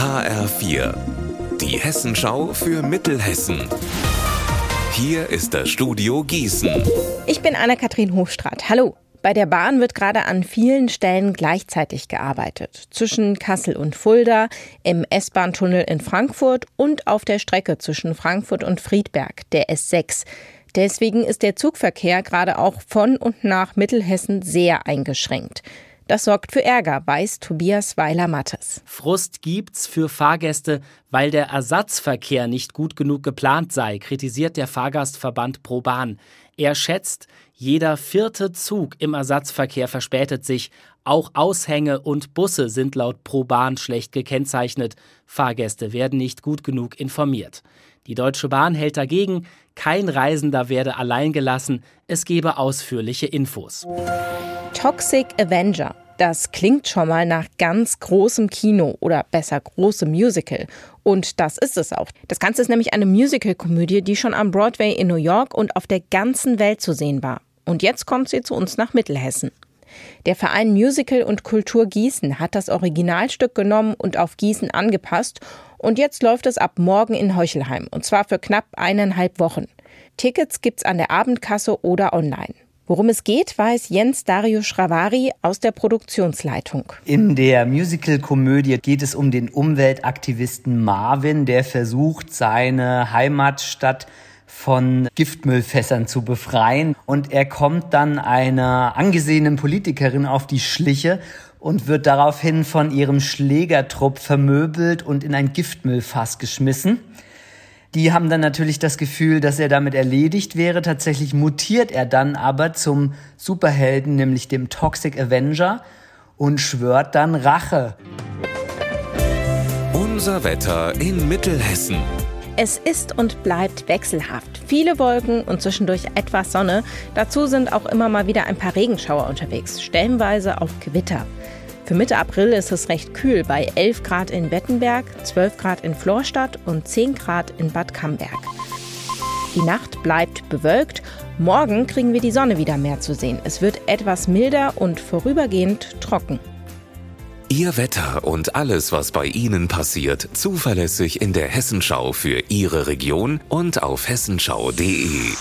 HR4, die Hessenschau für Mittelhessen. Hier ist das Studio Gießen. Ich bin Anna-Kathrin Hofstraat. Hallo. Bei der Bahn wird gerade an vielen Stellen gleichzeitig gearbeitet. Zwischen Kassel und Fulda, im S-Bahn-Tunnel in Frankfurt und auf der Strecke zwischen Frankfurt und Friedberg, der S6. Deswegen ist der Zugverkehr gerade auch von und nach Mittelhessen sehr eingeschränkt. Das sorgt für Ärger, weiß Tobias Weiler-Mattes. Frust gibt's für Fahrgäste, weil der Ersatzverkehr nicht gut genug geplant sei, kritisiert der Fahrgastverband ProBahn. Er schätzt, jeder vierte Zug im Ersatzverkehr verspätet sich. Auch Aushänge und Busse sind laut ProBahn schlecht gekennzeichnet. Fahrgäste werden nicht gut genug informiert. Die Deutsche Bahn hält dagegen, kein Reisender werde allein gelassen, es gebe ausführliche Infos. Toxic Avenger. Das klingt schon mal nach ganz großem Kino oder besser großem Musical. Und das ist es auch. Das Ganze ist nämlich eine Musical-Komödie, die schon am Broadway in New York und auf der ganzen Welt zu sehen war. Und jetzt kommt sie zu uns nach Mittelhessen. Der Verein Musical und Kultur Gießen hat das Originalstück genommen und auf Gießen angepasst. Und jetzt läuft es ab morgen in Heuchelheim. Und zwar für knapp eineinhalb Wochen. Tickets gibt's an der Abendkasse oder online. Worum es geht, weiß Jens Dario Schravari aus der Produktionsleitung. In der Musical-Komödie geht es um den Umweltaktivisten Marvin, der versucht, seine Heimatstadt von Giftmüllfässern zu befreien. Und er kommt dann einer angesehenen Politikerin auf die Schliche und wird daraufhin von ihrem Schlägertrupp vermöbelt und in ein Giftmüllfass geschmissen. Die haben dann natürlich das Gefühl, dass er damit erledigt wäre. Tatsächlich mutiert er dann aber zum Superhelden, nämlich dem Toxic Avenger und schwört dann Rache. Unser Wetter in Mittelhessen. Es ist und bleibt wechselhaft. Viele Wolken und zwischendurch etwas Sonne. Dazu sind auch immer mal wieder ein paar Regenschauer unterwegs, stellenweise auch Gewitter. Für Mitte April ist es recht kühl bei 11 Grad in Wettenberg, 12 Grad in Florstadt und 10 Grad in Bad Camberg. Die Nacht bleibt bewölkt. Morgen kriegen wir die Sonne wieder mehr zu sehen. Es wird etwas milder und vorübergehend trocken. Ihr Wetter und alles, was bei Ihnen passiert, zuverlässig in der Hessenschau für Ihre Region und auf hessenschau.de.